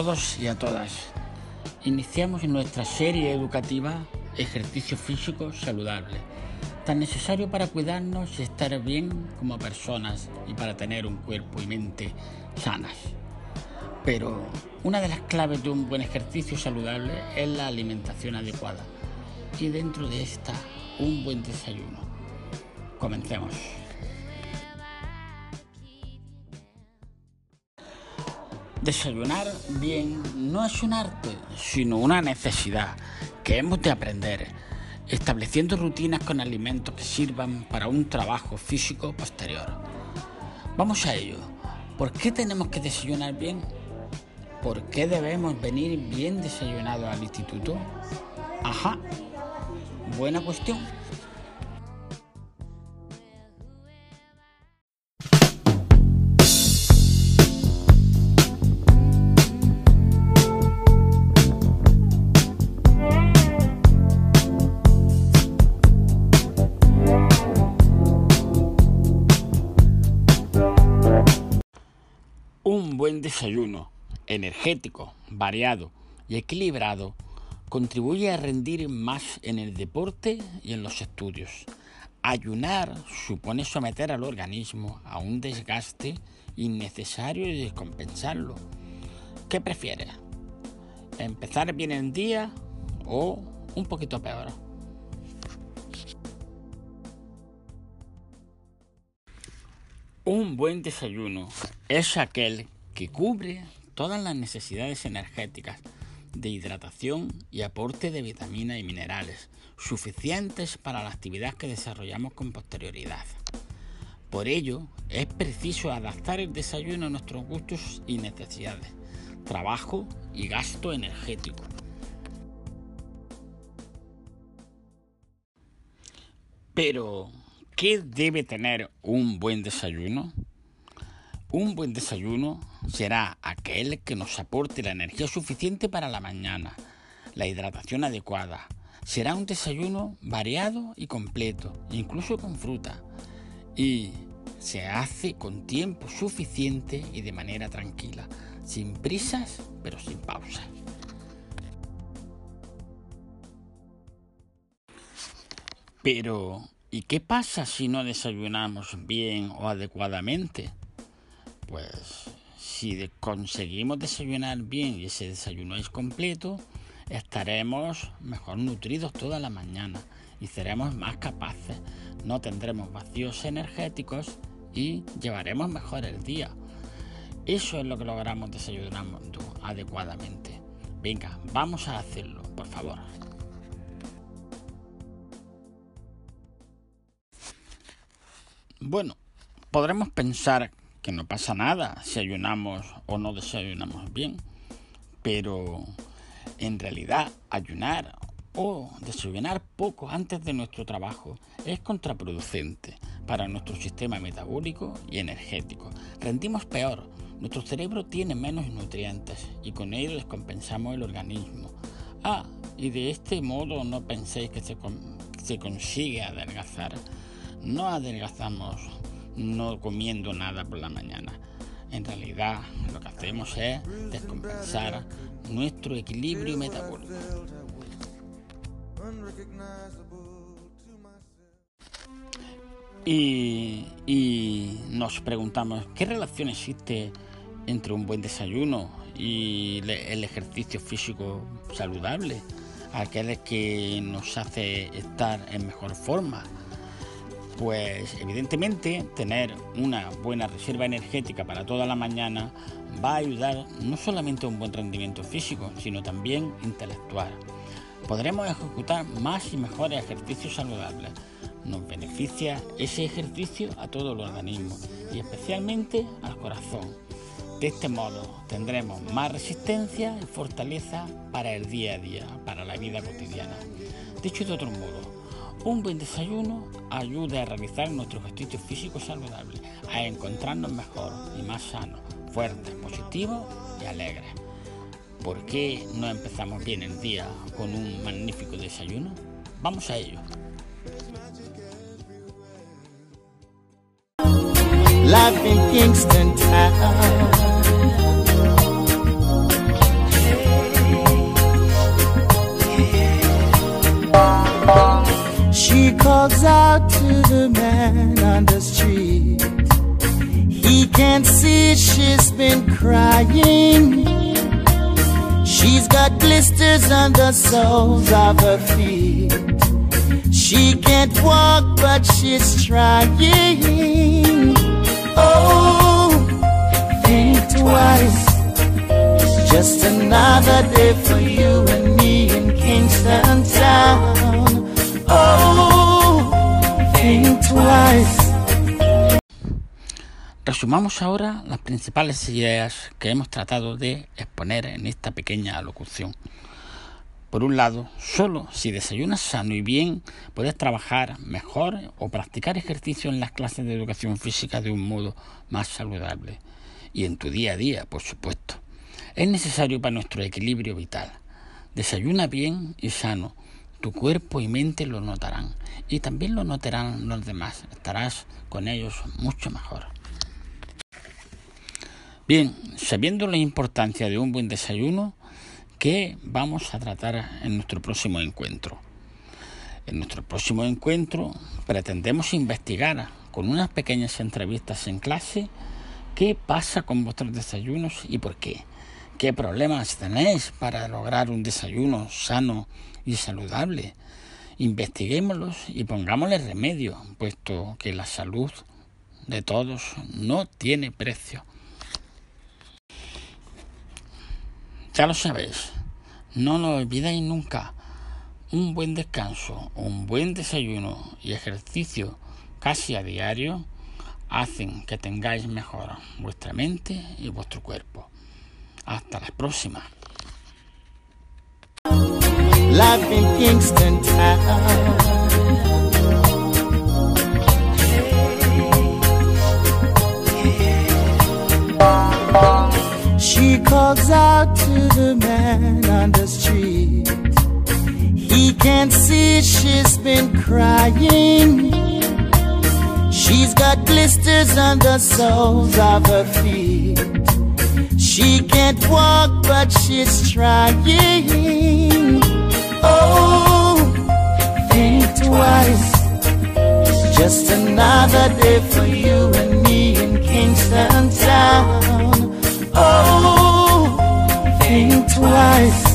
Todos y a todas. Iniciamos nuestra serie educativa Ejercicio Físico Saludable, tan necesario para cuidarnos y estar bien como personas y para tener un cuerpo y mente sanas. Pero una de las claves de un buen ejercicio saludable es la alimentación adecuada y dentro de esta un buen desayuno. Comencemos. Desayunar bien no es un arte, sino una necesidad que hemos de aprender, estableciendo rutinas con alimentos que sirvan para un trabajo físico posterior. Vamos a ello. ¿Por qué tenemos que desayunar bien? ¿Por qué debemos venir bien desayunados al instituto? Ajá, buena cuestión. Buen desayuno, energético, variado y equilibrado, contribuye a rendir más en el deporte y en los estudios. Ayunar supone someter al organismo a un desgaste innecesario y descompensarlo. ¿Qué prefieres? ¿Empezar bien el día o un poquito peor? Un buen desayuno es aquel que cubre todas las necesidades energéticas de hidratación y aporte de vitaminas y minerales suficientes para la actividad que desarrollamos con posterioridad. Por ello, es preciso adaptar el desayuno a nuestros gustos y necesidades, trabajo y gasto energético. Pero, ¿qué debe tener un buen desayuno? Un buen desayuno será aquel que nos aporte la energía suficiente para la mañana, la hidratación adecuada. Será un desayuno variado y completo, incluso con fruta. Y se hace con tiempo suficiente y de manera tranquila, sin prisas pero sin pausas. Pero, ¿y qué pasa si no desayunamos bien o adecuadamente? Pues si conseguimos desayunar bien y ese desayuno es completo, estaremos mejor nutridos toda la mañana y seremos más capaces. No tendremos vacíos energéticos y llevaremos mejor el día. Eso es lo que logramos desayunando adecuadamente. Venga, vamos a hacerlo, por favor. Bueno, podremos pensar que no pasa nada si ayunamos o no desayunamos bien, pero en realidad ayunar o desayunar poco antes de nuestro trabajo es contraproducente para nuestro sistema metabólico y energético. Rendimos peor, nuestro cerebro tiene menos nutrientes y con ello descompensamos el organismo. Ah, y de este modo no penséis que se, se consigue adelgazar no adelgazamos no comiendo nada por la mañana. En realidad lo que hacemos es descompensar nuestro equilibrio metabólico. Y, nos preguntamos, ¿qué relación existe entre un buen desayuno y el ejercicio físico saludable? Aquel que nos hace estar en mejor forma, pues evidentemente tener una buena reserva energética para toda la mañana va a ayudar no solamente a un buen rendimiento físico, sino también intelectual. Podremos ejecutar más y mejores ejercicios saludables. Nos beneficia ese ejercicio a todo el organismo y especialmente al corazón. De este modo tendremos más resistencia y fortaleza para el día a día, para la vida cotidiana. Dicho de otro modo, un buen desayuno ayuda a realizar nuestro ejercicio físico saludable, a encontrarnos mejor y más sanos, fuertes, positivos y alegres. ¿Por qué no empezamos bien el día con un magnífico desayuno? Vamos a ello. Calls out to the man on the street. He can't see she's been crying. She's got blisters on the soles of her feet. She can't walk, but she's trying. Oh, think twice. Just another day for you and me in Kingston Town. Oh. Resumamos ahora las principales ideas que hemos tratado de exponer en esta pequeña alocución. Por un lado, solo si desayunas sano y bien puedes trabajar mejor o practicar ejercicio en las clases de educación física de un modo más saludable. Y en tu día a día, por supuesto. Es necesario para nuestro equilibrio vital. Desayuna bien y sano. Tu cuerpo y mente lo notarán. Y también lo notarán los demás. Estarás con ellos mucho mejor. Bien, sabiendo la importancia de un buen desayuno, ¿qué vamos a tratar en nuestro próximo encuentro? En nuestro próximo encuentro pretendemos investigar con unas pequeñas entrevistas en clase qué pasa con vuestros desayunos y por qué. ¿Qué problemas tenéis para lograr un desayuno sano y saludable? Investiguémoslos y pongámosle remedio, puesto que la salud de todos no tiene precio. Ya lo sabéis, no lo olvidéis nunca. Un buen descanso, un buen desayuno y ejercicio casi a diario hacen que tengáis mejor vuestra mente y vuestro cuerpo. Hasta. She calls out to the man on the street. He can't see she's been crying. She's got blisters on the soles of her feet. She can't walk, but she's trying. Oh, think twice. It's just another day for you and me in Kingston Town. Oh, think twice.